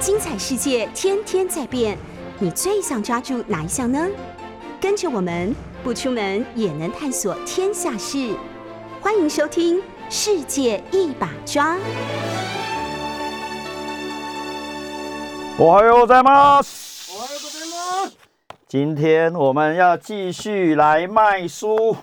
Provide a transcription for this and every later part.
精彩世界天天在变，你最想抓住哪一项呢？跟着我们不出门也能探索天下事，欢迎收听《世界一把抓》。我还有在吗？我还有在吗？今天我们要继续来卖书。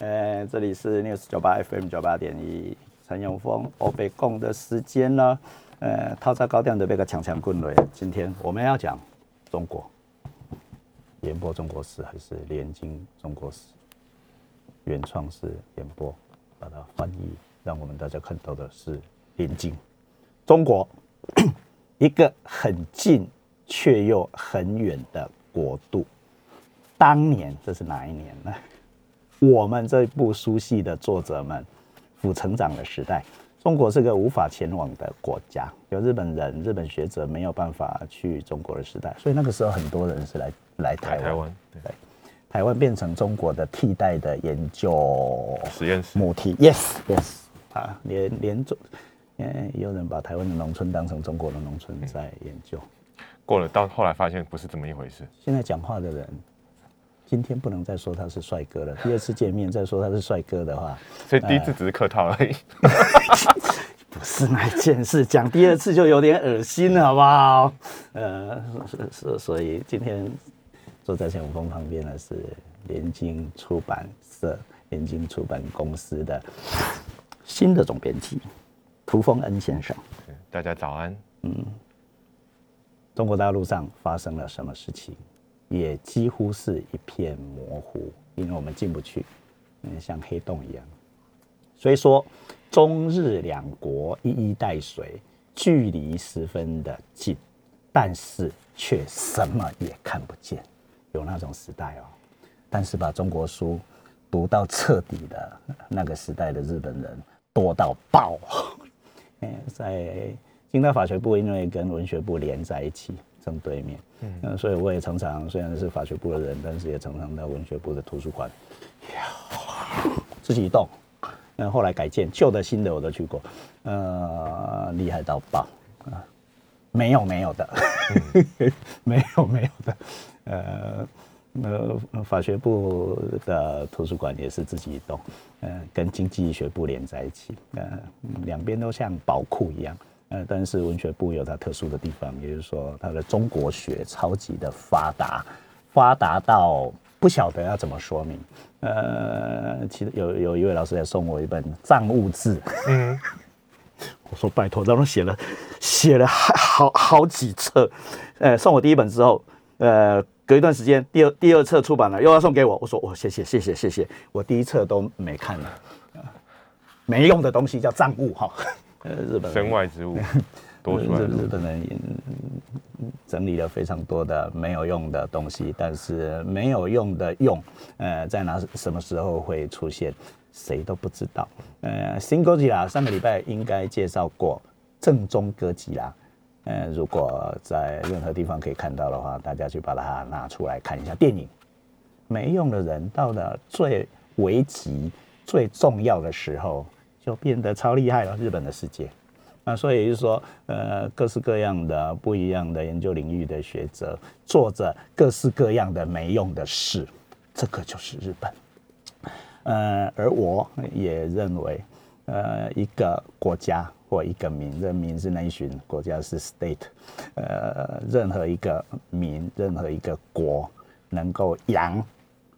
呃，这里是 News 九八 FM 九八点一，陈永峰欧北共的时间呢？呃，套在高调的那个强强棍雷。今天我们要讲中国，演播中国史还是连经中国史？原创是演播，把它翻译，让我们大家看到的是连经中国，一个很近却又很远的国度。当年这是哪一年呢？我们这部书系的作者们，府成长的时代。中国是个无法前往的国家，有日本人、日本学者没有办法去中国的时代，所以那个时候很多人是来来台湾。台湾对，台湾变成中国的替代的研究实验室母体。Yes，Yes，啊，连连中，嗯，有人把台湾的农村当成中国的农村在研究。过了到后来发现不是这么一回事。现在讲话的人，今天不能再说他是帅哥了。第二次见面再说他是帅哥的话，所以第一次只是客套而已。不是那件事，讲第二次就有点恶心了，好不好？呃，所所以今天坐在陈永峰旁边的是联经出版社、联经出版公司的新的总编辑涂峰恩先生。大家早安。嗯，中国大陆上发生了什么事情，也几乎是一片模糊，因为我们进不去，嗯，像黑洞一样。所以说。中日两国一衣带水，距离十分的近，但是却什么也看不见，有那种时代哦。但是把中国书读到彻底的那个时代的日本人多到爆。嗯，在京大法学部因为跟文学部连在一起，正对面，嗯，所以我也常常虽然是法学部的人，但是也常常到文学部的图书馆，自己一动。那后来改建，旧的、新的我都去过，呃，厉害到爆啊！没有没有的，没有没有的，呃，呃，法学部的图书馆也是自己一栋，呃，跟经济学部连在一起，呃，两边都像宝库一样，呃，但是文学部有它特殊的地方，也就是说它的中国学超级的发达，发达到。不晓得要怎么说明，呃，其实有有一位老师在送我一本藏物志，嗯，我说拜托，当中写了写了好好几册，呃，送我第一本之后，呃，隔一段时间，第二第二册出版了，又要送给我，我说我谢谢谢谢谢谢，我第一册都没看了，没用的东西叫藏物哈，呃，日本身外之物。日日本人整理了非常多的没有用的东西，但是没有用的用，呃，在哪什么时候会出现，谁都不知道。呃，新哥吉拉上个礼拜应该介绍过正宗哥吉拉，呃，如果在任何地方可以看到的话，大家去把它拿出来看一下。电影没用的人到了最危急、最重要的时候，就变得超厉害了。日本的世界。那所以就是说，呃，各式各样的不一样的研究领域的学者，做着各式各样的没用的事，这个就是日本。呃，而我也认为，呃，一个国家或一个民，人民是 nation，国家是 state，呃，任何一个民，任何一个国，能够养，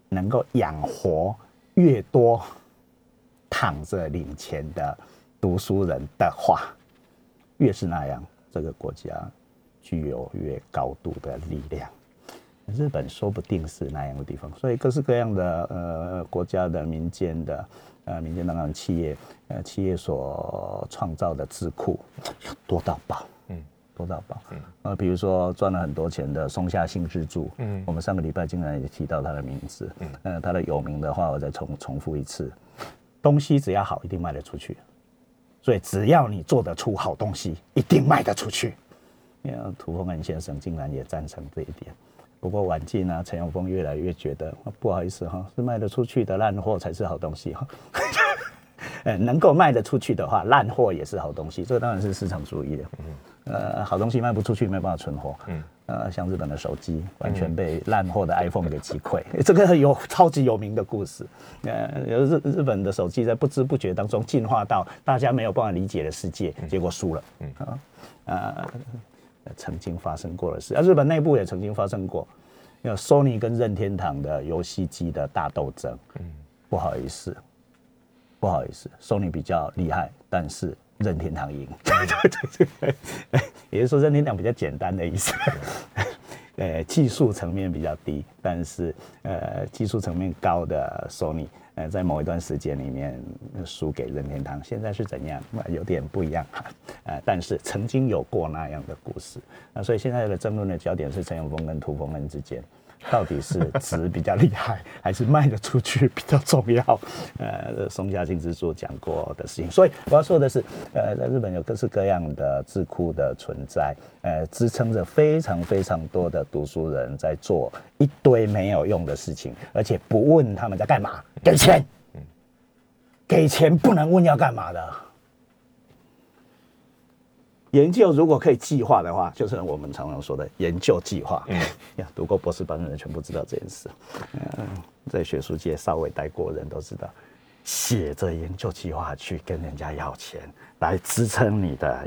能够养活越多躺着领钱的读书人的话。越是那样，这个国家具有越高度的力量。日本说不定是那样的地方，所以各式各样的呃国家的民间的呃民间当然企业呃企业所创造的智库多到爆，嗯，多到爆，嗯，呃，比如说赚了很多钱的松下幸之助，嗯，我们上个礼拜竟然也提到他的名字，嗯，呃，他的有名的话我再重重复一次，东西只要好，一定卖得出去。所以只要你做得出好东西，一定卖得出去。你看涂峰恩先生竟然也赞成这一点。不过晚近啊，陈永峰越来越觉得不好意思哈，是卖得出去的烂货才是好东西哈。呃，能够卖得出去的话，烂货也是好东西，这当然是市场主义的。呃，好东西卖不出去，没办法存活。嗯，呃，像日本的手机完全被烂货的 iPhone 给击溃，这个有超级有名的故事。呃，日日本的手机在不知不觉当中进化到大家没有办法理解的世界，结果输了。嗯啊，呃，曾经发生过的事，啊，日本内部也曾经发生过，有 Sony 跟任天堂的游戏机的大斗争。嗯，不好意思，不好意思，Sony 比较厉害，但是。任天堂赢，对对对，也就是说任天堂比较简单的意思，呃，技术层面比较低，但是呃，技术层面高的 Sony，呃，在某一段时间里面输给任天堂，现在是怎样？有点不一样，呃，但是曾经有过那样的故事，那所以现在的争论的焦点是陈永峰跟涂峰恩之间。到底是值比较厉害，还是卖得出去比较重要？呃，松下幸之助讲过的事情。所以我要说的是，呃，在日本有各式各样的智库的存在，呃，支撑着非常非常多的读书人在做一堆没有用的事情，而且不问他们在干嘛，给钱，给钱不能问要干嘛的。研究如果可以计划的话，就是我们常常说的研究计划。嗯，呀，读过博士班的人全部知道这件事。嗯，在学术界稍微待过人都知道，写着研究计划去跟人家要钱，来支撑你的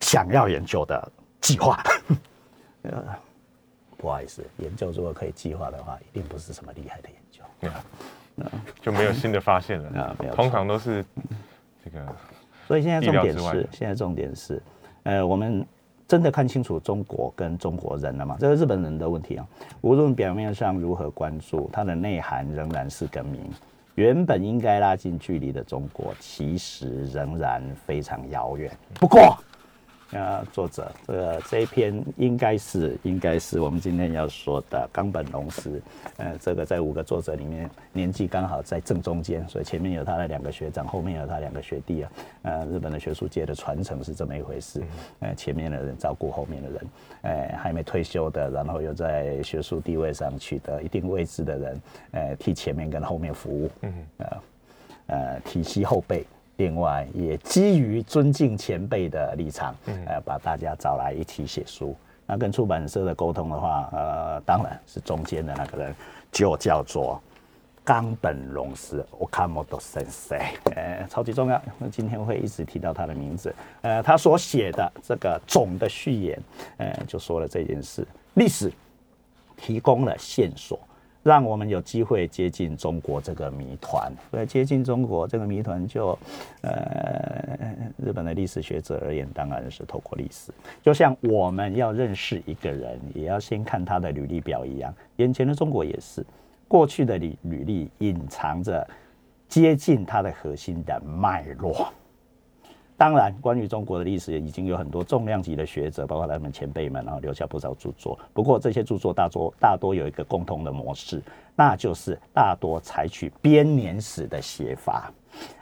想要研究的计划。呃，不好意思，研究如果可以计划的话，一定不是什么厉害的研究。嗯，就没有新的发现了。啊，没有，通常都是这个。所以现在重点是，现在重点是，呃，我们真的看清楚中国跟中国人了吗？这是日本人的问题啊。无论表面上如何关注，它的内涵仍然是更名。原本应该拉近距离的中国，其实仍然非常遥远。不过。呃，作者，这个这一篇应该是应该是我们今天要说的冈本龙司，呃，这个在五个作者里面年纪刚好在正中间，所以前面有他的两个学长，后面有他两个学弟啊。呃，日本的学术界的传承是这么一回事，呃，前面的人照顾后面的人，呃，还没退休的，然后又在学术地位上取得一定位置的人，呃，替前面跟后面服务，嗯，呃，呃，体系后辈。另外，也基于尊敬前辈的立场，呃，把大家找来一起写书。那跟出版社的沟通的话，呃，当然是中间的那个人，就叫做冈本龙司 （Okamoto Sensei）。呃，超级重要，今天会一直提到他的名字。呃，他所写的这个总的序言，呃，就说了这件事：历史提供了线索。让我们有机会接近中国这个谜团。为接近中国这个谜团，就呃，日本的历史学者而言，当然是透过历史。就像我们要认识一个人，也要先看他的履历表一样。眼前的中国也是，过去的履履历隐藏着接近它的核心的脉络。当然，关于中国的历史，已经有很多重量级的学者，包括他们前辈们，然后留下不少著作。不过，这些著作大多大多有一个共同的模式，那就是大多采取编年史的写法，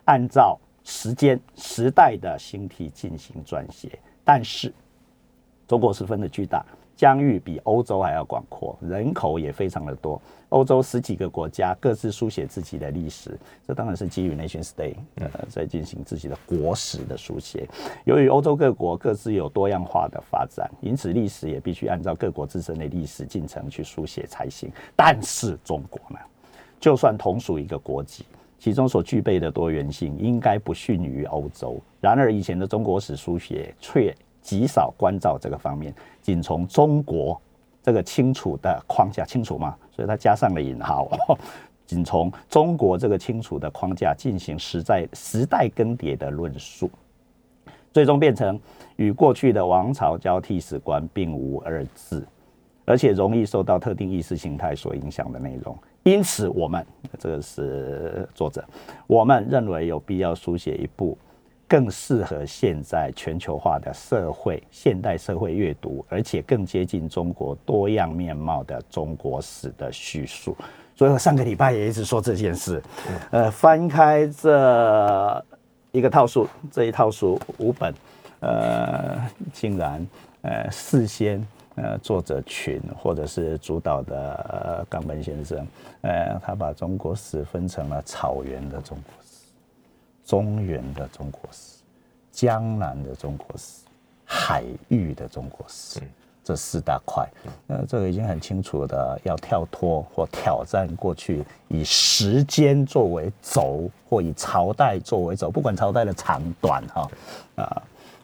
按照时间时代的兴替进行撰写。但是，中国十分的巨大。疆域比欧洲还要广阔，人口也非常的多。欧洲十几个国家各自书写自己的历史，这当然是基于 nation state 呃在进行自己的国史的书写。由于欧洲各国各自有多样化的发展，因此历史也必须按照各国自身的历史进程去书写才行。但是中国呢，就算同属一个国籍，其中所具备的多元性应该不逊于欧洲。然而以前的中国史书写却。极少关照这个方面，仅从中国这个清楚的框架清楚吗？所以他加上了引号，仅从中国这个清楚的框架进行时代时代更迭的论述，最终变成与过去的王朝交替史观并无二致，而且容易受到特定意识形态所影响的内容。因此，我们这个是作者，我们认为有必要书写一部。更适合现在全球化的社会、现代社会阅读，而且更接近中国多样面貌的中国史的叙述。所以我上个礼拜也一直说这件事。呃，翻开这一个套书，这一套书五本，呃，竟然呃事先呃作者群或者是主导的冈本先生，呃，他把中国史分成了草原的中国。中原的中国史、江南的中国史、海域的中国史。这四大块，那这个已经很清楚的，要跳脱或挑战过去以时间作为轴，或以朝代作为轴，不管朝代的长短哈，啊，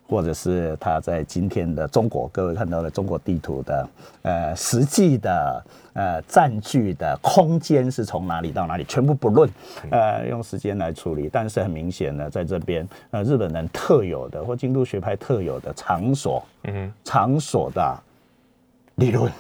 或者是他在今天的中国，各位看到的中国地图的，呃，实际的呃占据的空间是从哪里到哪里，全部不论，呃，用时间来处理，但是很明显呢，在这边，呃，日本人特有的或京都学派特有的场所，嗯场所的。理论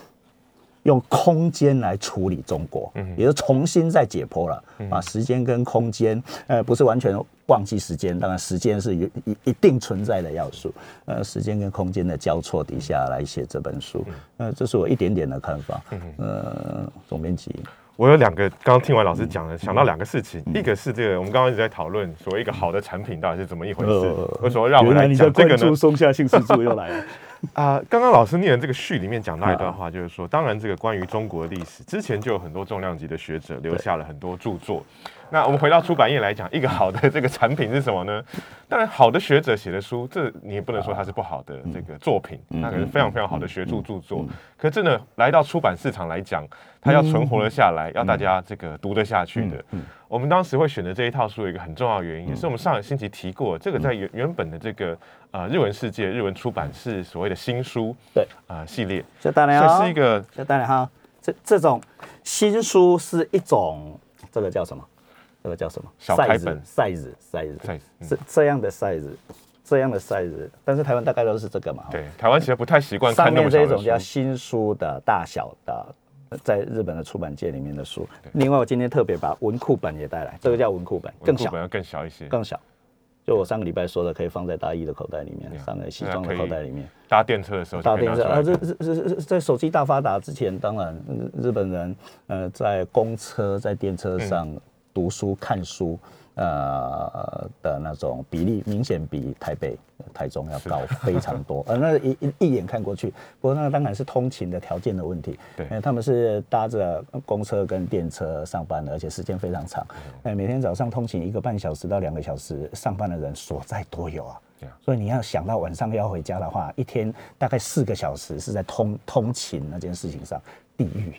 用空间来处理中国，也就重新再解剖了，把时间跟空间，呃，不是完全忘记时间，当然时间是一一定存在的要素，呃，时间跟空间的交错底下来写这本书，呃，这是我一点点的看法，呃，总编辑。我有两个，刚刚听完老师讲了，想到两个事情。一个是这个，我们刚刚一直在讨论，所谓一个好的产品到底是怎么一回事。为什么让我来讲这个呢？松下幸之助又来了 啊！刚刚老师念的这个序里面讲到一段话，就是说，当然这个关于中国的历史，之前就有很多重量级的学者留下了很多著作。那我们回到出版业来讲，一个好的这个产品是什么呢？当然，好的学者写的书，这你也不能说它是不好的这个作品，那可是非常非常好的学术著作。可真的来到出版市场来讲，它要存活了下来，要大家这个读得下去的。我们当时会选择这一套书，有一个很重要的原因，也是我们上个星期提过，这个在原原本的这个呃日文世界，日文出版是所谓的新书对啊系列。这当然是一个，这当然哈，这这种新书是一种，这个叫什么？这个叫什么？小开本 size，size，size，这这样的 size，这样的 size，但是台湾大概都是这个嘛。对，台湾其实不太习惯上面这一种叫新书的大小的，在日本的出版界里面的书。另外，我今天特别把文库本也带来，这个叫文库本，更小，更小一些，更小。就我上个礼拜说的，可以放在大衣的口袋里面，放在西装的口袋里面。搭电车的时候，搭电车啊，这这这在手机大发达之前，当然日本人呃在公车在电车上。读书看书，呃的那种比例明显比台北、台中要高非常多。呃，那一一一眼看过去，不过那当然是通勤的条件的问题。对，他们是搭着公车跟电车上班的，而且时间非常长。哎，每天早上通勤一个半小时到两个小时，上班的人所在多有啊。所以你要想到晚上要回家的话，一天大概四个小时是在通通勤那件事情上，地狱。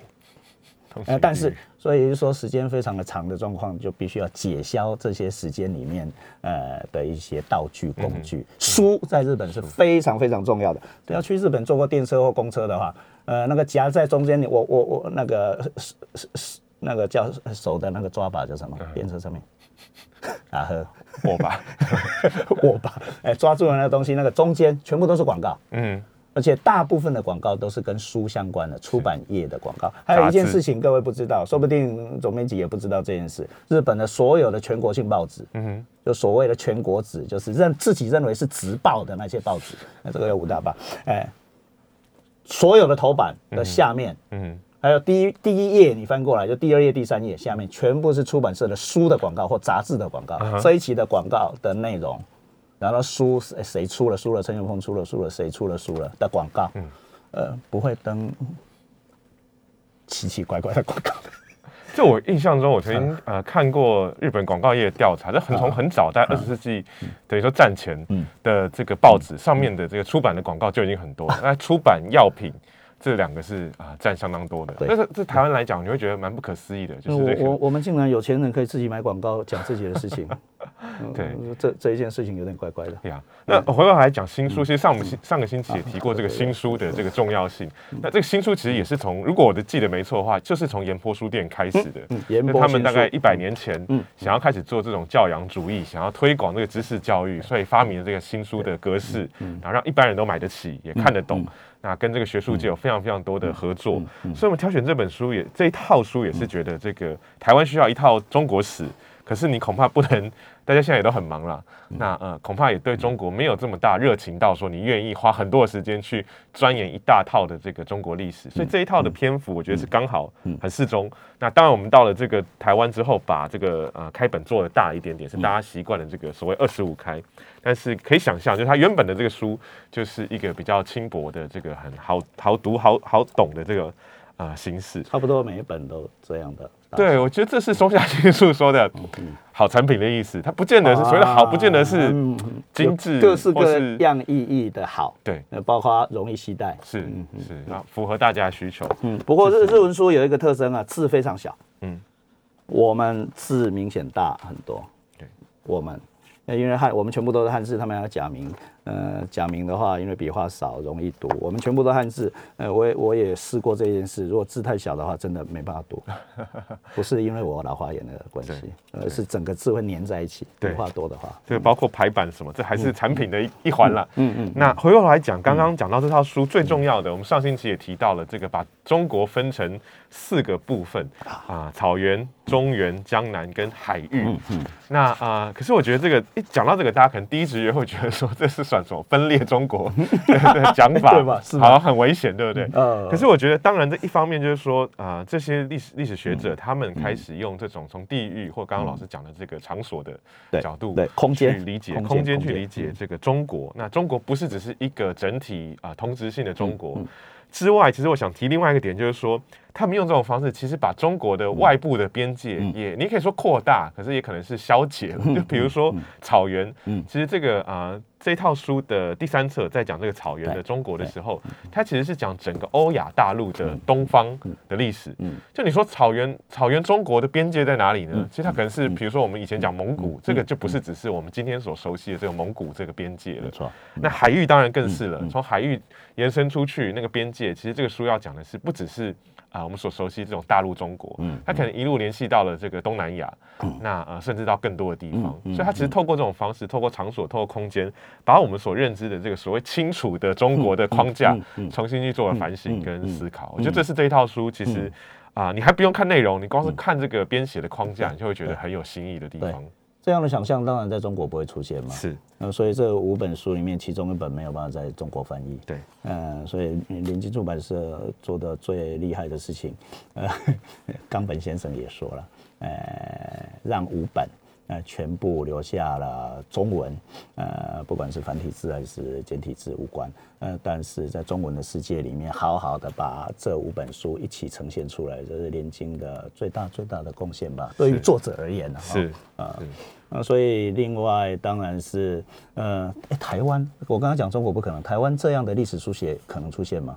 呃，但是，所以说时间非常的长的状况，就必须要解消这些时间里面呃的一些道具工具。书在日本是非常非常重要的。要去日本坐过电车或公车的话，呃，那个夹在中间，我我我那个是是是那个叫手的那个抓把叫什么？电车上面啊呵，握把，握把，哎，抓住了那个东西，那个中间全部都是广告。嗯。而且大部分的广告都是跟书相关的，出版业的广告。还有一件事情，各位不知道，说不定总编辑也不知道这件事。日本的所有的全国性报纸，嗯哼，就所谓的全国纸，就是认自己认为是直报的那些报纸，那这个有五大报，哎，所有的头版的下面，嗯，还有第一第一页你翻过来，就第二页、第三页下面全部是出版社的书的广告或杂志的广告，这一期的广告的内容。然后输谁谁出了输了，陈永峰出了输了，谁出了输了的广告，嗯，呃，不会登奇奇怪怪的广告。就我印象中，我曾经呃看过日本广告业的调查，这很从很早在二十世纪等于说战前的这个报纸上面的这个出版的广告就已经很多。那出版药品这两个是啊占相当多的。但是在台湾来讲，你会觉得蛮不可思议的，就是我我们竟然有钱人可以自己买广告讲自己的事情。对，这这一件事情有点怪怪的。对啊，那回过来讲新书，其实上我们上个星期也提过这个新书的这个重要性。那这个新书其实也是从，如果我的记得没错的话，就是从盐坡书店开始的。盐坡他们大概一百年前，想要开始做这种教养主义，想要推广这个知识教育，所以发明了这个新书的格式，然后让一般人都买得起，也看得懂。那跟这个学术界有非常非常多的合作，所以我们挑选这本书也这一套书也是觉得这个台湾需要一套中国史。可是你恐怕不能，大家现在也都很忙了，那呃恐怕也对中国没有这么大热情到说你愿意花很多的时间去钻研一大套的这个中国历史，所以这一套的篇幅我觉得是刚好很适中。那当然我们到了这个台湾之后，把这个呃开本做的大一点点，是大家习惯的这个所谓二十五开，但是可以想象，就是它原本的这个书就是一个比较轻薄的这个很好好读好好懂的这个。啊形式。差不多每一本都这样的。对，我觉得这是松下幸树说的好产品的意思。它不见得是所谓的好，不见得是精致，各式各样意义的好。对，包括容易携带，是是那，符合大家的需求。嗯，不过日日文书有一个特征啊，字非常小。嗯，我们字明显大很多。对，我们。因为汉，我们全部都是汉字，他们要假名。呃，假名的话，因为笔画少，容易读。我们全部都汉字。呃，我也我也试过这件事。如果字太小的话，真的没办法读。不是因为我老花眼的关系，而是整个字会粘在一起。笔画多的话，对包括排版什么，这还是产品的一一环了。嗯嗯。那回过头来讲，刚刚讲到这套书最重要的，我们上星期也提到了这个，把中国分成四个部分啊，草原。中原、江南跟海域，嗯那啊，可是我觉得这个一讲到这个，大家可能第一直觉会觉得说这是算什么分裂中国 的讲法，对吧？好像很危险，对不对？呃，可是我觉得，当然这一方面就是说啊，这些历史历史学者他们开始用这种从地域或刚刚老师讲的这个场所的角度，对空间去理解空间去理解这个中国。那中国不是只是一个整体啊，同质性的中国。之外，其实我想提另外一个点，就是说，他们用这种方式，其实把中国的外部的边界也，你可以说扩大，可是也可能是消解了。就比如说草原，其实这个啊。这套书的第三册在讲这个草原的中国的时候，它其实是讲整个欧亚大陆的东方的历史。嗯，就你说草原，草原中国的边界在哪里呢？其实它可能是，比如说我们以前讲蒙古，这个就不是只是我们今天所熟悉的这个蒙古这个边界了。没错。那海域当然更是了，从海域延伸出去那个边界，其实这个书要讲的是不只是。啊，我们所熟悉这种大陆中国，嗯，它可能一路联系到了这个东南亚，那呃，甚至到更多的地方，所以它其实透过这种方式，透过场所，透过空间，把我们所认知的这个所谓清楚的中国的框架，重新去做了反省跟思考。我觉得这是这一套书，其实啊，你还不用看内容，你光是看这个编写的框架，你就会觉得很有新意的地方。这样的想象当然在中国不会出现嘛，是，那所以这五本书里面，其中一本没有办法在中国翻译，对，嗯，所以联经出版社做的最厉害的事情，呃，冈本先生也说了，呃，让五本。呃，全部留下了中文，呃，不管是繁体字还是简体字无关，呃，但是在中文的世界里面，好好的把这五本书一起呈现出来，这是连经的最大最大的贡献吧。对于作者而言呢，是啊，啊，所以另外当然是，呃，台湾，我刚刚讲中国不可能，台湾这样的历史书写可能出现吗？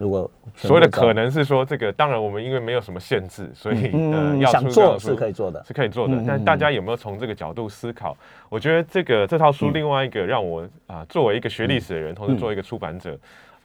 如果所谓的可能是说，这个当然我们因为没有什么限制，所以呃要，想做是可以做的，是可以做的。但大家有没有从这个角度思考？我觉得这个这套书另外一个让我啊，作为一个学历史的人，同时作为一个出版者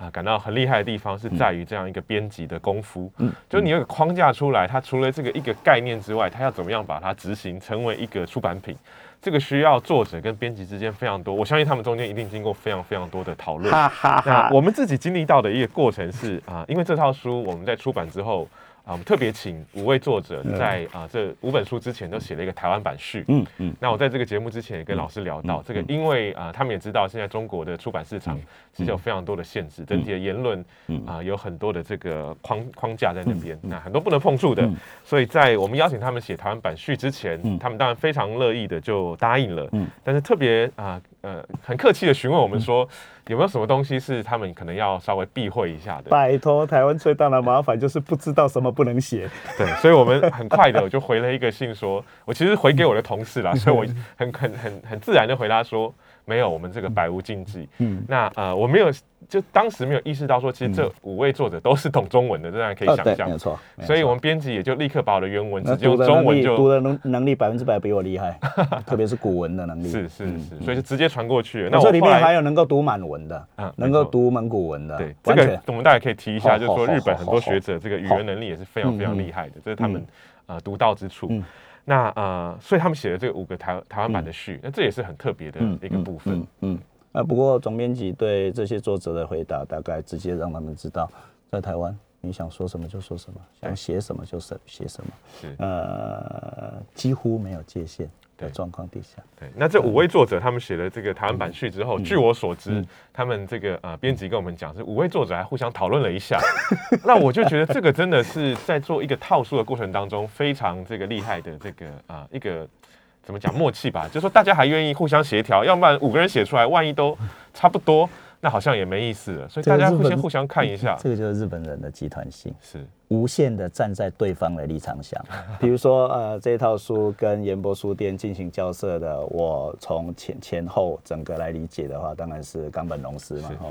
啊，感到很厉害的地方是在于这样一个编辑的功夫。嗯，就你有个框架出来，它除了这个一个概念之外，它要怎么样把它执行成为一个出版品？这个需要作者跟编辑之间非常多，我相信他们中间一定经过非常非常多的讨论。那我们自己经历到的一个过程是啊，因为这套书我们在出版之后。啊，我们特别请五位作者在啊这五本书之前都写了一个台湾版序。嗯嗯。那我在这个节目之前也跟老师聊到这个，因为啊他们也知道现在中国的出版市场其实有非常多的限制，整体的言论啊有很多的这个框框架在那边，那很多不能碰触的。所以在我们邀请他们写台湾版序之前，他们当然非常乐意的就答应了。嗯。但是特别啊呃很客气的询问我们说。有没有什么东西是他们可能要稍微避讳一下的？拜托，台湾最大的麻烦就是不知道什么不能写。对，所以我们很快的我就回了一个信，说我其实回给我的同事啦，所以我很很很很自然的回答说。没有，我们这个百无禁忌。嗯，那呃，我没有，就当时没有意识到说，其实这五位作者都是懂中文的，这样可以想象。没错。所以我们编辑也就立刻把我的原文直接用中文就读的能能力百分之百比我厉害，特别是古文的能力。是是是，所以就直接传过去。那这里面还有能够读满文的，嗯，能够读蒙古文的。对，这个我们大家可以提一下，就是说日本很多学者这个语言能力也是非常非常厉害的，这是他们呃独到之处。那呃，所以他们写了这个五个台台湾版的序，那这也是很特别的一个部分。嗯，啊，不过总编辑对这些作者的回答，大概直接让他们知道，在台湾你想说什么就说什么，想写什么就写写什么，呃，几乎没有界限。的状况底下，对，那这五位作者他们写了这个台湾版序之后，据我所知，他们这个呃编辑跟我们讲，是五位作者还互相讨论了一下，那我就觉得这个真的是在做一个套书的过程当中非常这个厉害的这个啊一个怎么讲默契吧，就说大家还愿意互相协调，要不然五个人写出来，万一都差不多，那好像也没意思了。所以大家先互相看一下，这个就是日本人的集团性，是无限的站在对方的立场想。比如说，呃，这套书跟研博书店进行交涉的，我从前前后整个来理解的话，当然是冈本龙司嘛，哈，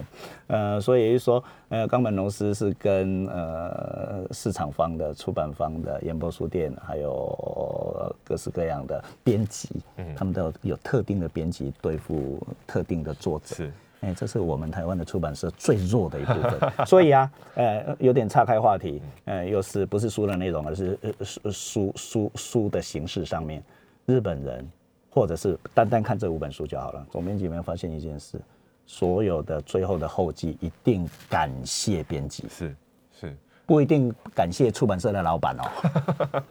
呃，所以也就是说，呃，冈本龙司是跟呃市场方的、出版方的研博书店，还有各式各样的编辑，嗯，他们都有特定的编辑对付特定的作者。是。哎，这是我们台湾的出版社最弱的一部分，所以啊，呃，有点岔开话题，呃，又是不是书的内容，而是书书书书的形式上面，日本人或者是单单看这五本书就好了。总编辑有没有发现一件事？所有的最后的后记一定感谢编辑，是是，不一定感谢出版社的老板哦。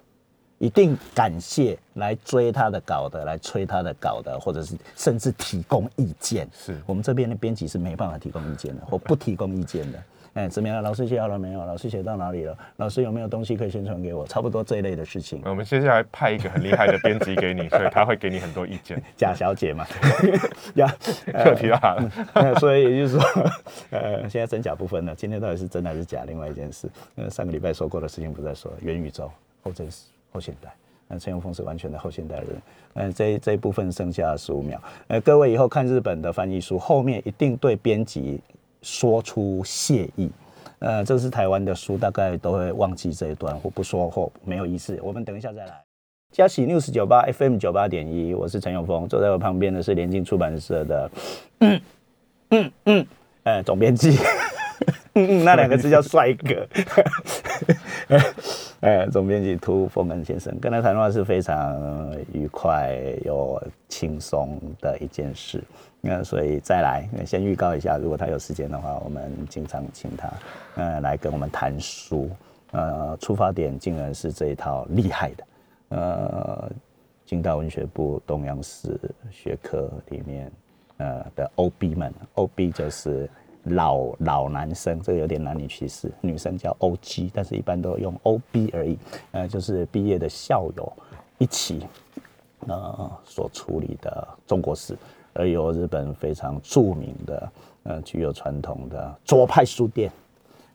一定感谢来追他的稿的，来催他的稿的，或者是甚至提供意见。是我们这边的编辑是没办法提供意见的，或不提供意见的。哎，怎么样？老师写好了没有？老师写到哪里了？老师有没有东西可以宣传给我？差不多这一类的事情。我们接下来派一个很厉害的编辑给你，所以他会给你很多意见。贾小姐嘛，呀，又提到他了。所以也就是说，呃，现在真假不分了。今天到底是真还是假？另外一件事，呃，上个礼拜说过的事情不再说。元宇宙后真实。后现代，那陈永峰是完全的后现代人。嗯，这这一部分剩下十五秒。呃，各位以后看日本的翻译书，后面一定对编辑说出谢意。呃，这是台湾的书，大概都会忘记这一段，或不说或没有意思。我们等一下再来。嘉喜 news 九八 FM 九八点一，我是陈永峰，坐在我旁边的是联经出版社的，嗯嗯嗯，呃，总编辑。嗯嗯，那两个字叫帅哥。哎，总编辑涂峰恩先生跟他谈话是非常愉快又轻松的一件事。那所以再来先预告一下，如果他有时间的话，我们经常请他呃来跟我们谈书。呃，出发点竟然是这一套厉害的。呃，京大文学部东洋史学科里面呃的 OB 们，OB 就是。老老男生，这个有点男女歧视。女生叫 O G，但是一般都用 O B 而已。呃，就是毕业的校友一起呃所处理的中国史，而由日本非常著名的呃具有传统的左派书店，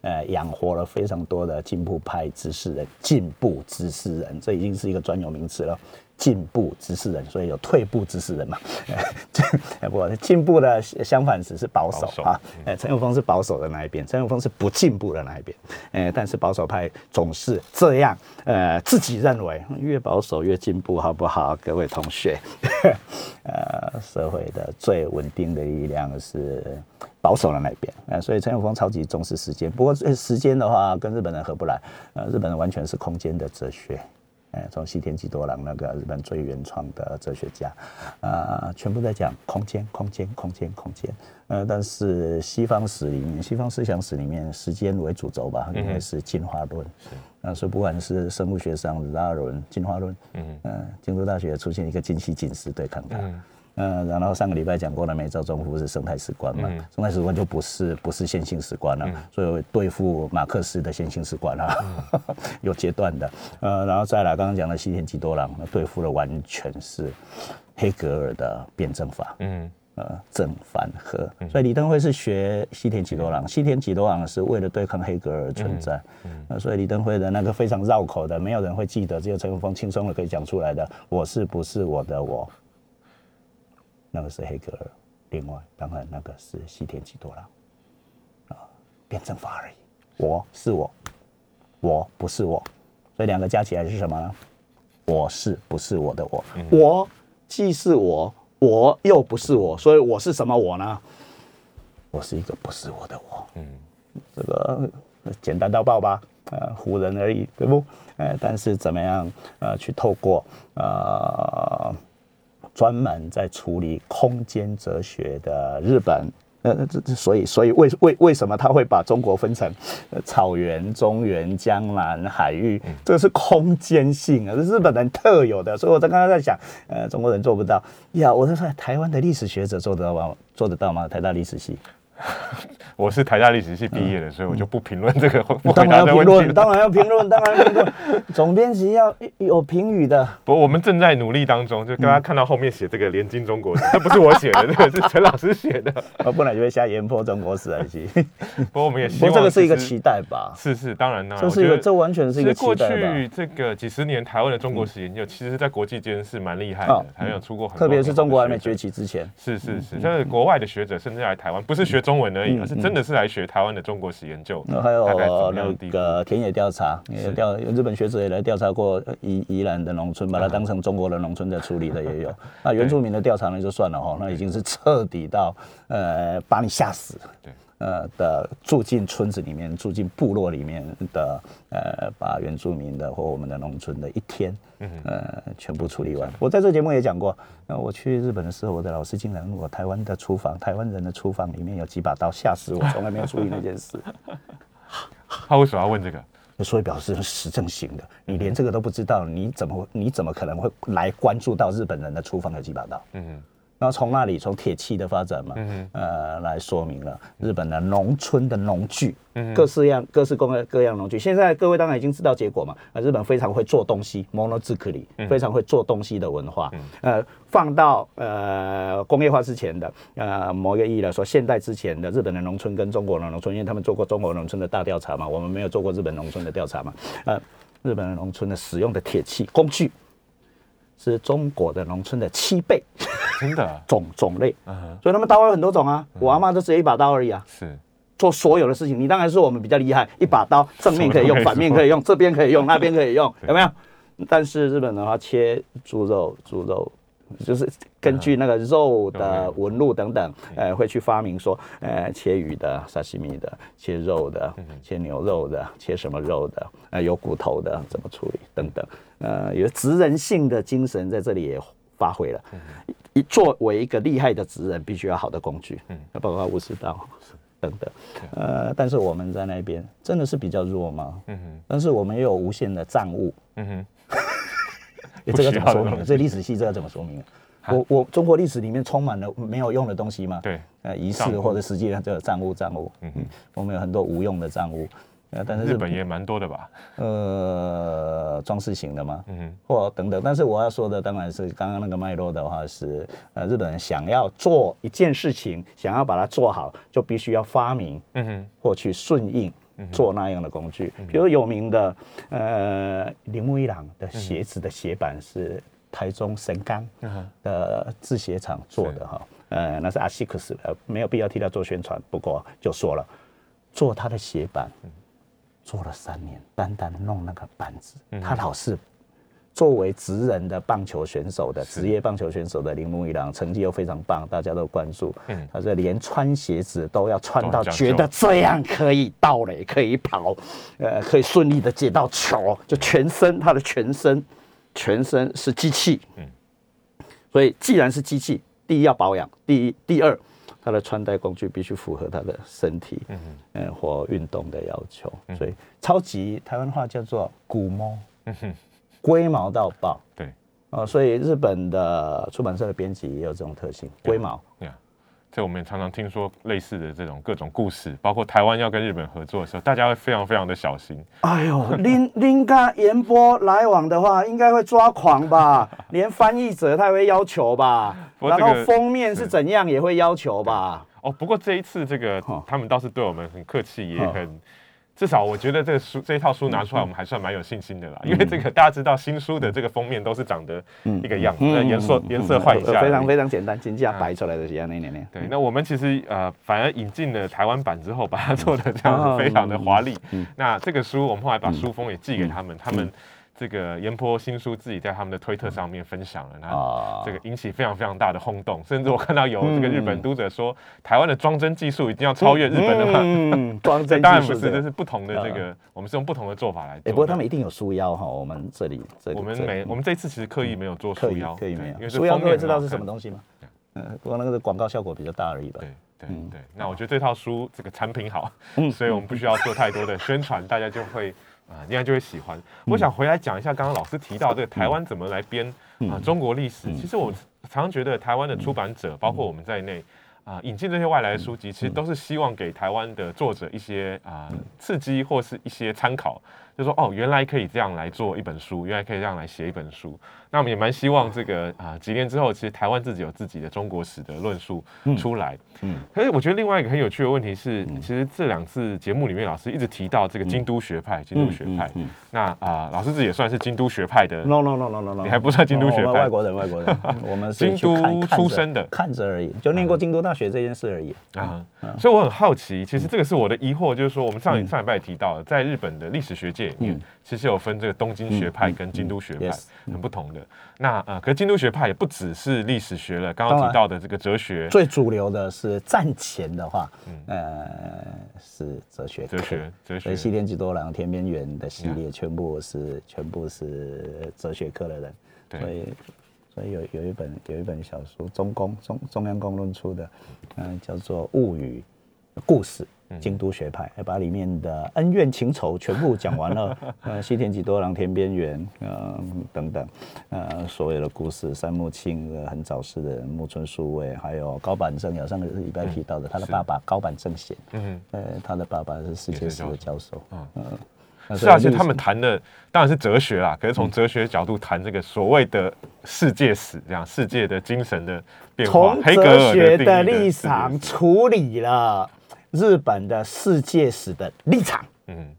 呃养活了非常多的进步派知识人。进步知识人，这已经是一个专有名词了。进步知识人，所以有退步知识人嘛？哎，不，进步的相反词是保守啊。哎，陈永峰是保守的那一边，陈永峰是不进步的那一边。哎，但是保守派总是这样，呃，自己认为越保守越进步，好不好？各位同学，呃，社会的最稳定的力量是保守的那一边。呃，所以陈永峰超级重视时间，不过时间的话跟日本人合不来。呃，日本人完全是空间的哲学。哎，从西田几多郎那个日本最原创的哲学家，啊，全部在讲空间，空间，空间，空间。呃，但是西方史里面，西方思想史里面，时间为主轴吧，应该是进化论。是。那所以不管是生物学上的达尔文进化论，嗯嗯，京都大学出现一个金西紧实对抗它。嗯，然后上个礼拜讲过了美洲中府是生态史观嘛，生态史观就不是不是线性史观了，所以对付马克思的线性史观啊，有阶段的。呃，然后再来刚刚讲的西田吉多郎，那对付的完全是黑格尔的辩证法，嗯，呃，正反合。所以李登辉是学西田吉多郎，西田吉多郎是为了对抗黑格尔存在。嗯，所以李登辉的那个非常绕口的，没有人会记得，只有陈永峰轻松的可以讲出来的，我是不是我的我。那个是黑格尔，另外当然那个是西田几多郎，啊，辩证法而已。我是我，我不是我，所以两个加起来是什么呢？我是不是我的我？我既是我，我又不是我，所以我是什么我呢？我是一个不是我的我。嗯，这个简单到爆吧？呃，唬人而已，对不？呃，但是怎么样？呃，去透过呃。专门在处理空间哲学的日本，呃，这所以所以为为为什么他会把中国分成草原、中原、江南、海域？这个是空间性啊，是日本人特有的。所以我在刚刚在想，呃，中国人做不到呀。我在说，台湾的历史学者做得到吗？做得到吗？台大历史系。我是台大历史系毕业的，所以我就不评论这个。当然要评论，当然要评论，当然要评论。总编辑要有评语的。不，我们正在努力当中。就大家看到后面写这个“连经中国史”，这 不是我写的，这 个是陈老师写的。我本来就会瞎研破中国史而已。不过我们也希望这个是一个期待吧。是是，当然呢。这是一个，这完全是一个期待过去这个几十年台湾的中国史研究，其实在国际间是蛮厉害的，台湾有出过很多。特别是中国还没崛起之前。是是是，就是国外的学者甚至来台湾，不是学中文而已，而是真的是来学台湾的中国史研究。那还有那个田野调查，也调日本学者也来调查过宜宜兰的农村，把它当成中国的农村在处理的也有。那原住民的调查呢就算了哈，那已经是彻底到呃把你吓死。对。呃的住进村子里面，住进部落里面的，呃，把原住民的或我们的农村的一天，呃，全部处理完。我在这节目也讲过，那，我去日本的时候，我的老师竟然问我台湾的厨房，台湾人的厨房里面有几把刀，吓死我，从来没有注意那件事。他为什么要问这个？所以表示是实证型的，你连这个都不知道，你怎么你怎么可能会来关注到日本人的厨房有几把刀？嗯。然后从那里从铁器的发展嘛，呃，来说明了日本的农村的农具，各式样各式各各样农具。现在各位当然已经知道结果嘛，啊，日本非常会做东西，mono 字克里非常会做东西的文化。呃，放到呃工业化之前的呃某一个意义来说，现代之前的日本的农村跟中国的农村，因为他们做过中国农村的大调查嘛，我们没有做过日本农村的调查嘛，呃，日本的农村的使用的铁器工具。是中国的农村的七倍，真的种种类，所以他们刀有很多种啊。我阿妈就只有一把刀而已啊，是做所有的事情。你当然说我们比较厉害，一把刀正面可以用，反面可以用，这边可以用，那边可以用，有没有？但是日本的话，切猪肉，猪肉。就是根据那个肉的纹路等等，呃，会去发明说，呃，切鱼的、沙西米的、切肉的、切牛肉的、切什么肉的，呃，有骨头的怎么处理等等，呃，有职人性的精神在这里也发挥了。一作为一个厉害的职人，必须要好的工具，嗯，包括武士刀等等，呃，但是我们在那边真的是比较弱吗？嗯哼，但是我们也有无限的账务，嗯哼。这个怎么说明？这历史系这个怎么说明？我我中国历史里面充满了没有用的东西吗？对，呃，仪式或者实际上这个账务账务，嗯嗯，我们有很多无用的账务，呃，但是日本也蛮多的吧？呃，装饰型的吗？嗯哼，或等等。但是我要说的当然是刚刚那个脉络的话是，呃，日本人想要做一件事情，想要把它做好，就必须要发明，嗯哼，或去顺应。做那样的工具，比如有名的，呃，铃木一郎的鞋子的鞋板是台中神冈的制鞋厂做的哈，呃，那是阿西克斯，呃，没有必要替他做宣传，不过就说了，做他的鞋板，做了三年，单单弄那个板子，他老是。作为职人的棒球选手的职业棒球选手的铃木一郎，成绩又非常棒，大家都关注。嗯，他说连穿鞋子都要穿到觉得这样可以倒垒，可以跑，呃，可以顺利的接到球，就全身他的全身，全身是机器。嗯，所以既然是机器，第一要保养，第一第二，他的穿戴工具必须符合他的身体，嗯嗯，或运动的要求。所以超级台湾话叫做古摸。嗯哼。龟毛到爆，对，呃，所以日本的出版社的编辑也有这种特性，龟毛。对啊，这我们常常听说类似的这种各种故事，包括台湾要跟日本合作的时候，大家会非常非常的小心。哎呦，林林跟言波来往的话，应该会抓狂吧？连翻译者他也会要求吧？然后封面是怎样也会要求吧？哦，不过这一次这个他们倒是对我们很客气，也很。至少我觉得这个书这一套书拿出来，我们还算蛮有信心的啦。因为这个大家知道，新书的这个封面都是长得一个样，子颜色颜色换一下，非常非常简单，金价摆出来的一样那那那。对，那我们其实呃，反而引进了台湾版之后，把它做的这样子非常的华丽。那这个书我们后来把书封也寄给他们，他们。这个岩坡新书自己在他们的推特上面分享了，那这个引起非常非常大的轰动，甚至我看到有这个日本读者说，台湾的装帧技术一定要超越日本的嘛？装帧当然不是，这是不同的这个，我们是用不同的做法来。不过他们一定有束腰哈，我们这里这我们没，我们这次其实刻意没有做束腰，刻意没有。束腰各位知道是什么东西吗？嗯，不过那个广告效果比较大而已吧。对对对，那我觉得这套书这个产品好，所以我们不需要做太多的宣传，大家就会。啊，应该就会喜欢。我想回来讲一下刚刚老师提到这个台湾怎么来编啊中国历史。其实我常常觉得台湾的出版者，包括我们在内，啊引进这些外来的书籍，其实都是希望给台湾的作者一些啊刺激或是一些参考。就说哦，原来可以这样来做一本书，原来可以这样来写一本书。那我们也蛮希望这个啊，几年之后，其实台湾自己有自己的中国史的论述出来。嗯，可是我觉得另外一个很有趣的问题是，其实这两次节目里面，老师一直提到这个京都学派，京都学派。那啊，老师自己也算是京都学派的。No no no no no no，你还不算京都学派，外国人外国人，我们是京都出身的，看着而已，就念过京都大学这件事而已啊。所以我很好奇，其实这个是我的疑惑，就是说我们上上礼拜提到，在日本的历史学界里面。其实有分这个东京学派跟京都学派，很不同的。那呃，可是京都学派也不只是历史学了，刚刚提到的这个哲学，最主流的是战前的话，呃，是哲学，哲学，哲学。所以西天几多郎、天边缘的系列，全部是全部是哲学科的人。所以，所以有有一本有一本小说，中公中中央公论出的，嗯，叫做《物语故事》。京都学派，把里面的恩怨情仇全部讲完了。呃，西田几多郎、田边缘，嗯，等等，呃，所有的故事，三木清，很早逝的木村树位，还有高坂正，有上个礼拜提到的，他的爸爸高坂正贤，嗯，呃，他的爸爸是世界史的教授，嗯，是啊，其实他们谈的当然是哲学啦，可是从哲学角度谈这个所谓的世界史，这样世界的精神的变化，从哲学的立场处理了。日本的世界史的立场，嗯，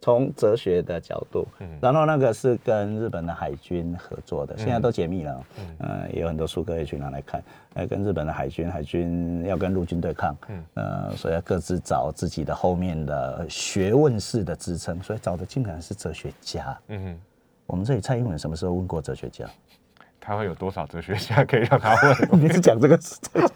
从哲学的角度，嗯，然后那个是跟日本的海军合作的，现在都解密了，嗯，也有很多书可以去拿来看，呃，跟日本的海军，海军要跟陆军对抗，嗯，呃，所以要各自找自己的后面的学问式的支撑，所以找的竟然是哲学家，嗯，我们这里蔡英文什么时候问过哲学家？他会有多少哲学家可以让他问？你是讲这个？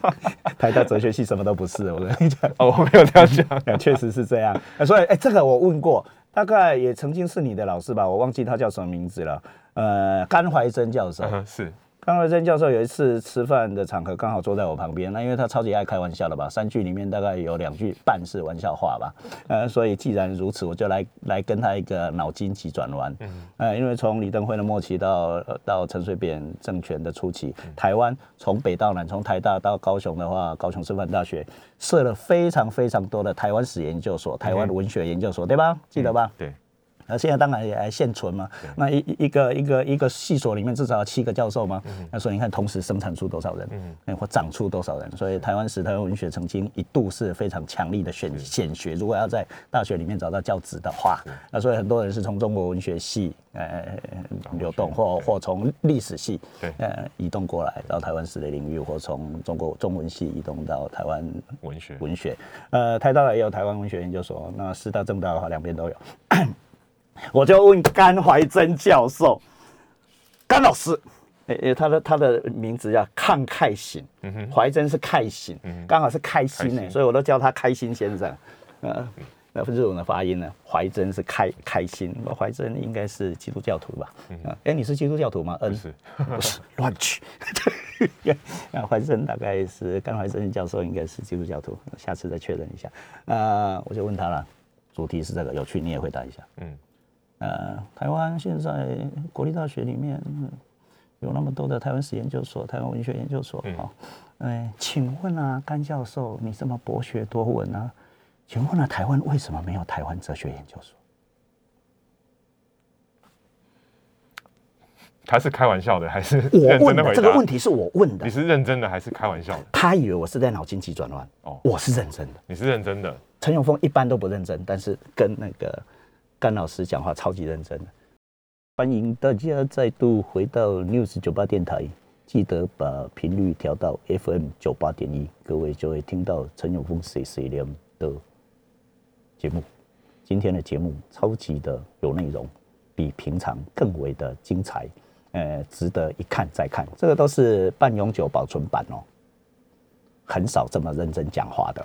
台大哲学系什么都不是，我跟你讲。哦，我没有这样讲，确实是这样。所以，哎，这个我问过，大概也曾经是你的老师吧？我忘记他叫什么名字了。呃，甘怀真教授是。张维珍教授有一次吃饭的场合，刚好坐在我旁边。那因为他超级爱开玩笑的吧，三句里面大概有两句半是玩笑话吧。呃，所以既然如此，我就来来跟他一个脑筋急转弯。嗯，呃，因为从李登辉的末期到到陈水扁政权的初期，台湾从北到南，从台大到高雄的话，高雄师范大学设了非常非常多的台湾史研究所、台湾文学研究所，对吧？记得吧？对。那现在当然也还现存嘛。那一一个一个一个系所里面至少有七个教授嘛。那所以你看，同时生产出多少人，嗯，或长出多少人。所以台湾史、台湾文学曾经一度是非常强力的选选学。如果要在大学里面找到教职的话，那所以很多人是从中国文学系呃流动，或或从历史系呃移动过来到台湾史的领域，或从中国中文系移动到台湾文学文学。呃，台大也有台湾文学研究所，那师大、政大的话，两边都有。我就问甘怀真教授，甘老师，诶，他的他的名字叫抗开心，怀真是开心，刚好是开心呢，所以我都叫他开心先生。呃，那日文的发音呢，怀真是开开心，怀真应该是基督教徒吧？啊，哎，你是基督教徒吗？嗯，是，不是乱取。那怀真大概是甘怀真教授应该是基督教徒，下次再确认一下。啊，我就问他了，主题是这个，有趣，你也回答一下。嗯。呃，台湾现在国立大学里面有那么多的台湾史研究所、台湾文学研究所，啊，哎，请问啊，甘教授，你这么博学多闻啊，请问啊，台湾为什么没有台湾哲学研究所？他是开玩笑的还是我问的？这个问题是我问的。你是认真的还是开玩笑的？他以为我是在脑筋急转弯。哦，我是认真的。你是认真的。陈永峰一般都不认真，但是跟那个。甘老师讲话超级认真，欢迎大家再度回到 News 九八电台，记得把频率调到 FM 九八点一，各位就会听到陈永峰 C C 连的节目。今天的节目超级的有内容，比平常更为的精彩，呃，值得一看再看。这个都是半永久保存版哦，很少这么认真讲话的。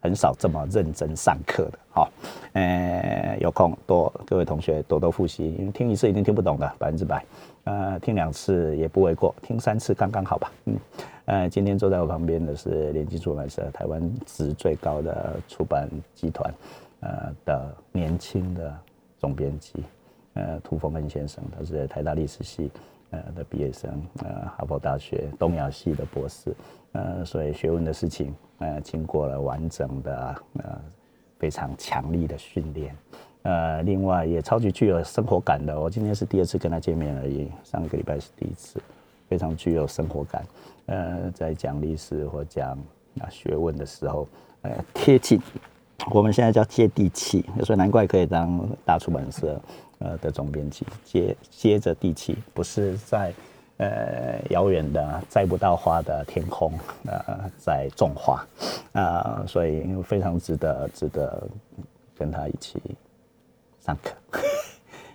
很少这么认真上课的，哈，呃，有空多各位同学多多复习，因为听一次一定听不懂的，百分之百，呃，听两次也不为过，听三次刚刚好吧，嗯，呃，今天坐在我旁边的是联基出版社，台湾值最高的出版集团，呃的年轻的总编辑，呃，涂峰恩先生，他是台大历史系呃的毕业生，呃哈佛大学东亚系的博士，呃所以学问的事情，呃经过了完整的呃非常强力的训练，呃另外也超级具有生活感的，我今天是第二次跟他见面而已，上个礼拜是第一次，非常具有生活感，呃在讲历史或讲啊学问的时候，呃贴近。我们现在叫接地气，所以难怪可以当大出版社呃的总编辑，接接着地气，不是在呃遥远的摘不到花的天空呃在种花啊，所以非常值得值得跟他一起上课。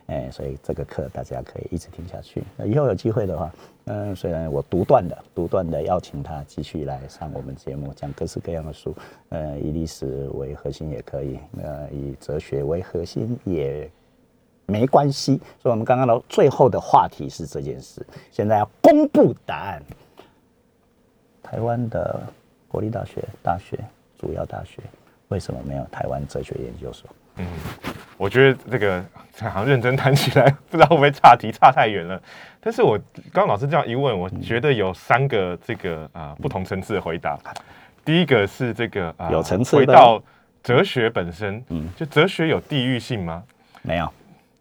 哎，所以这个课大家可以一直听下去。那以后有机会的话，嗯，虽然我独断的、独断的邀请他继续来上我们节目，讲各式各样的书，呃，以历史为核心也可以，呃，以哲学为核心也没关系。所以，我们刚刚的最后的话题是这件事。现在要公布答案。台湾的国立大学、大学主要大学为什么没有台湾哲学研究所？嗯。我觉得这个好像认真谈起来，不知道会不会岔题差太远了。但是我刚刚老师这样一问，我觉得有三个这个啊不同层次的回答。第一个是这个啊有层次回到哲学本身，嗯，就哲学有地域性吗？没有，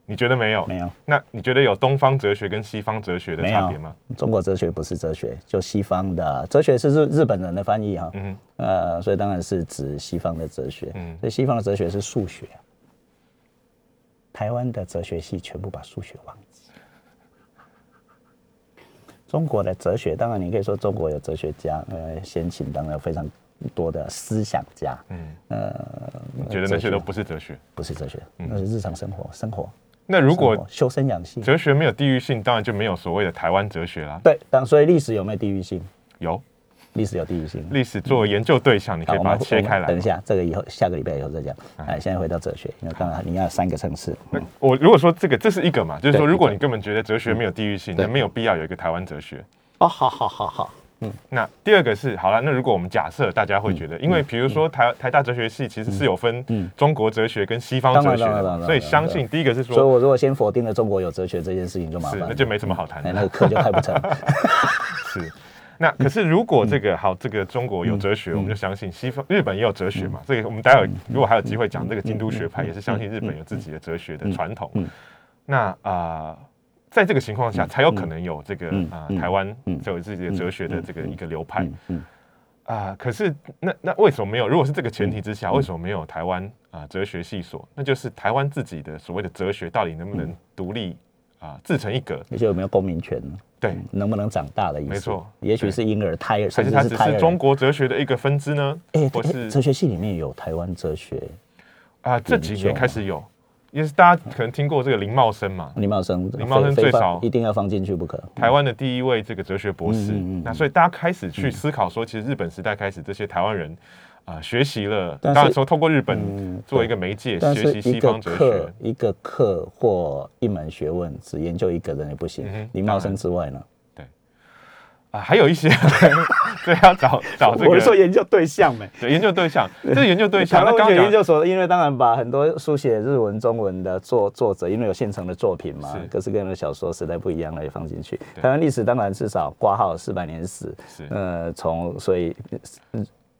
你觉得没有？没有。那你觉得有东方哲学跟西方哲学的差别吗？中国哲学不是哲学，就西方的哲学是日日本人的翻译哈，嗯，呃，所以当然是指西方的哲学，嗯，所以西方的哲学是数学。台湾的哲学系全部把数学忘记。中国的哲学，当然你可以说中国有哲学家，呃，先秦当然有非常多的思想家，嗯，呃，觉得那些都不是哲学，不是哲学，那是日常生活，生活。那如果修身养性，哲学没有地域性，当然就没有所谓的台湾哲学啦。对，但所以历史有没有地域性？有。历史有地域性，历史作为研究对象，你可以把它切开来。等一下，这个以后下个礼拜以后再讲。哎，现在回到哲学，因为刚刚你要三个层次。我如果说这个这是一个嘛，就是说如果你根本觉得哲学没有地域性，那没有必要有一个台湾哲学。哦，好好好好。嗯，那第二个是好了，那如果我们假设大家会觉得，因为比如说台台大哲学系其实是有分中国哲学跟西方哲学的，所以相信第一个是说，所以我如果先否定了中国有哲学这件事情就麻烦，那就没什么好谈的，那个课就开不成。是。那可是，如果这个好，这个中国有哲学，我们就相信西方、日本也有哲学嘛。这个我们待会如果还有机会讲这个京都学派，也是相信日本有自己的哲学的传统。那啊，在这个情况下，才有可能有这个啊，台湾就有自己的哲学的这个一个流派。啊，可是那那为什么没有？如果是这个前提之下，为什么没有台湾啊哲学系所？那就是台湾自己的所谓的哲学到底能不能独立啊自成一格？而且有没有公民权呢？对，能不能长大的意思？没错，也许是婴儿胎，还是它只是中国哲学的一个分支呢？哎，或是哲学系里面有台湾哲学啊？这几年开始有，因为大家可能听过这个林茂生嘛，林茂生，林茂生最少一定要放进去不可。台湾的第一位这个哲学博士，那所以大家开始去思考说，其实日本时代开始，这些台湾人。啊，学习了，当然说透过日本做一个媒介学习西方哲学，一个课或一门学问只研究一个人也不行。林茂生之外呢？对，啊，还有一些，对，要找找这个。我是说研究对象呗？对，研究对象，这研究对象。那刚刚研究所，因为当然把很多书写日文、中文的作作者，因为有现成的作品嘛，各式各样的小说，时代不一样了，也放进去。台湾历史当然至少挂号四百年史，是呃，从所以。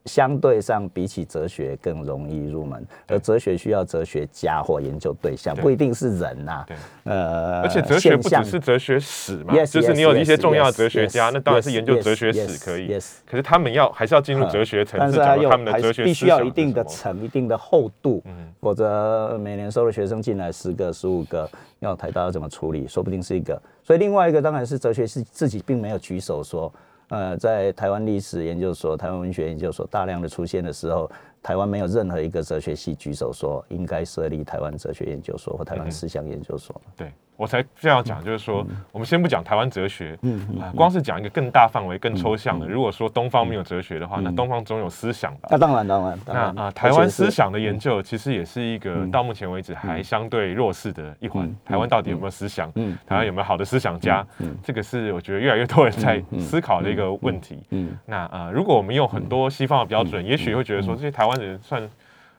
相对上，比起哲学更容易入门，而哲学需要哲学家或研究对象，不一定是人呐。对，呃，而且哲学不只是哲学史嘛，就是你有一些重要的哲学家，那当然是研究哲学史可以。可是他们要还是要进入哲学层次，讲他们的哲学必须要一定的层、一定的厚度，否则每年收的学生进来十个、十五个，要台大要怎么处理？说不定是一个。所以另外一个当然是哲学是自己并没有举手说。呃，在台湾历史研究所、台湾文学研究所大量的出现的时候，台湾没有任何一个哲学系举手说应该设立台湾哲学研究所或台湾思想研究所。对。我才这样讲，就是说，我们先不讲台湾哲学，嗯嗯，光是讲一个更大范围、更抽象的。如果说东方没有哲学的话，那东方总有思想吧？那当然，当然，那啊，台湾思想的研究其实也是一个到目前为止还相对弱势的一环。台湾到底有没有思想？嗯，台湾有没有好的思想家？嗯，这个是我觉得越来越多人在思考的一个问题。嗯，那啊，如果我们用很多西方的标准，也许会觉得说这些台湾人算。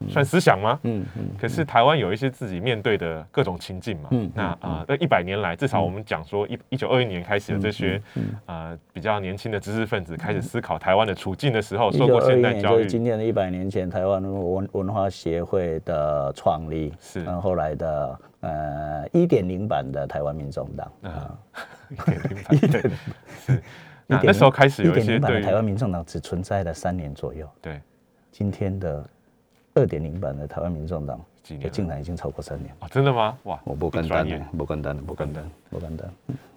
算思想吗？嗯嗯。可是台湾有一些自己面对的各种情境嘛。嗯。那啊，这一百年来，至少我们讲说一一九二一年开始的这些啊比较年轻的知识分子开始思考台湾的处境的时候，受过现代教育。今天的一百年前，台湾文文化协会的创立是，然后后来的呃一点零版的台湾民众党啊，一点零是。那那时候开始有一些对台湾民众党只存在了三年左右。对。今天的二点零版的台湾民众党，竟然已经超过三年啊！真的吗？哇，我不跟单，不跟单，不跟单，不跟单。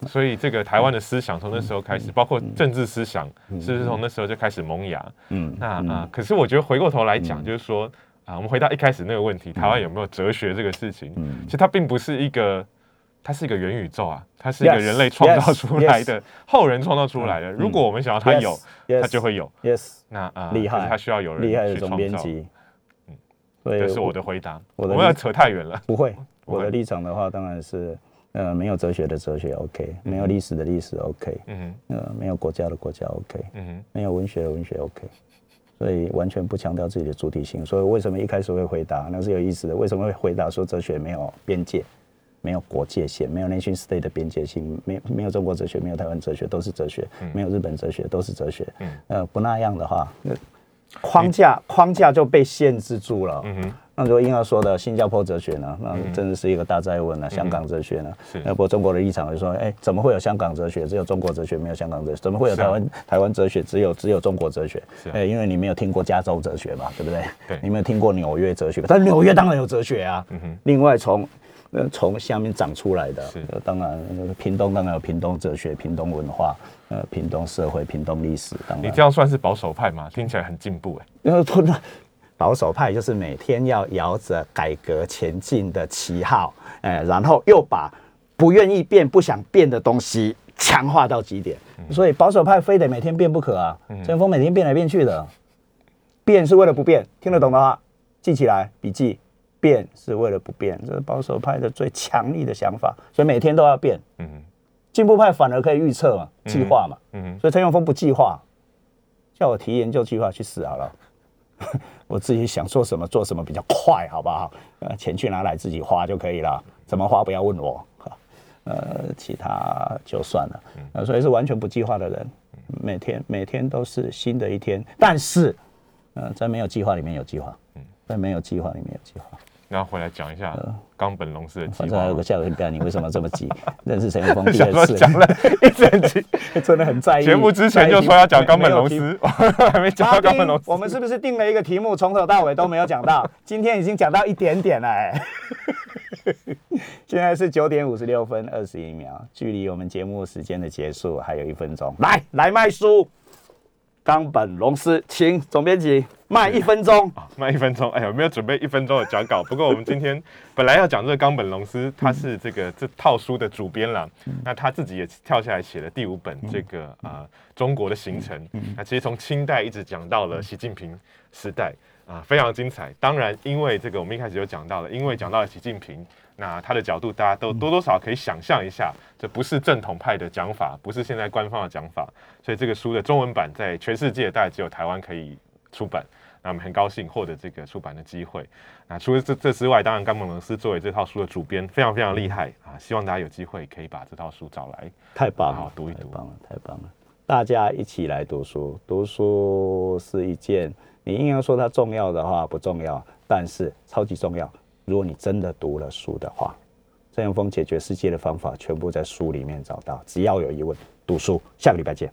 所以这个台湾的思想从那时候开始，包括政治思想，是不是从那时候就开始萌芽？嗯，那啊，可是我觉得回过头来讲，就是说啊，我们回到一开始那个问题，台湾有没有哲学这个事情？嗯，其实它并不是一个，它是一个元宇宙啊，它是一个人类创造出来的，后人创造出来的。如果我们想要它有，它就会有。Yes。那啊，厉害，它需要有人厉害的总编辑，嗯，这是我的回答。我们要扯太远了，不会。我的立场的话，当然是，呃，没有哲学的哲学，OK；没有历史的历史，OK；嗯哼，呃，没有国家的国家，OK；嗯哼，没有文学的文学，OK。所以完全不强调自己的主体性。所以为什么一开始会回答，那是有意思的。为什么会回答说哲学没有边界？没有国界线，没有 nation state 的边界性，没没有中国哲学，没有台湾哲学，都是哲学；没有日本哲学，都是哲学。嗯呃，不那样的话，那框架框架就被限制住了。嗯哼那如果硬要说的新加坡哲学呢？那真的是一个大灾问了。香港哲学呢？那不过中国的立场就说：哎，怎么会有香港哲学？只有中国哲学，没有香港哲学？怎么会有台湾台湾哲学？只有只有中国哲学？哎，因为你没有听过加州哲学嘛，对不对？对，你没有听过纽约哲学？但纽约当然有哲学啊。嗯另外从那从下面长出来的，当然，屏东当然有屏东哲学、屏东文化、呃，屏东社会、屏东历史。当然，你这样算是保守派吗？听起来很进步哎。保守派就是每天要摇着改革前进的旗号，哎，然后又把不愿意变、不想变的东西强化到极点。所以保守派非得每天变不可啊！陈峰每天变来变去的，变是为了不变。听得懂的话，记起来笔记。变是为了不变，这是保守派的最强力的想法，所以每天都要变。嗯，进步派反而可以预测嘛，计划嘛。嗯，所以陈永峰不计划，叫我提研究计划去死好了。我自己想做什么做什么比较快，好不好？呃，钱去哪来自己花就可以了，怎么花不要问我。呃，其他就算了。呃，所以是完全不计划的人，每天每天都是新的一天。但是，呃，在没有计划里面有计划，在没有计划里面有计划。然后回来讲一下冈本龙司的计划。反正还有个下个礼你为什么这么急？认识陈永峰第二次，讲了一整集，真的很在意。节目之前就说要讲冈本龙司，还没讲到冈本龙司。我们是不是定了一个题目，从头到尾都没有讲到？今天已经讲到一点点了。现在是九点五十六分二十一秒，距离我们节目时间的结束还有一分钟。来，来卖书。冈本龙司，请总编辑慢一分钟，慢一分钟。哎呀，没有准备一分钟的讲稿。不过我们今天本来要讲这个冈本龙司，他是这个这套书的主编了。那他自己也跳下来写了第五本这个啊中国的行程。那其实从清代一直讲到了习近平时代啊，非常精彩。当然，因为这个我们一开始就讲到了，因为讲到了习近平。那他的角度，大家都多多少可以想象一下，这不是正统派的讲法，不是现在官方的讲法，所以这个书的中文版在全世界大概只有台湾可以出版。那我们很高兴获得这个出版的机会。那除了这这之外，当然冈本龙司作为这套书的主编，非常非常厉害啊！希望大家有机会可以把这套书找来，太棒了，读一读，太棒了，太棒了！大家一起来读书，读书是一件你硬要说它重要的话不重要，但是超级重要。如果你真的读了书的话，郑永峰解决世界的方法全部在书里面找到。只要有疑问，读书。下个礼拜见。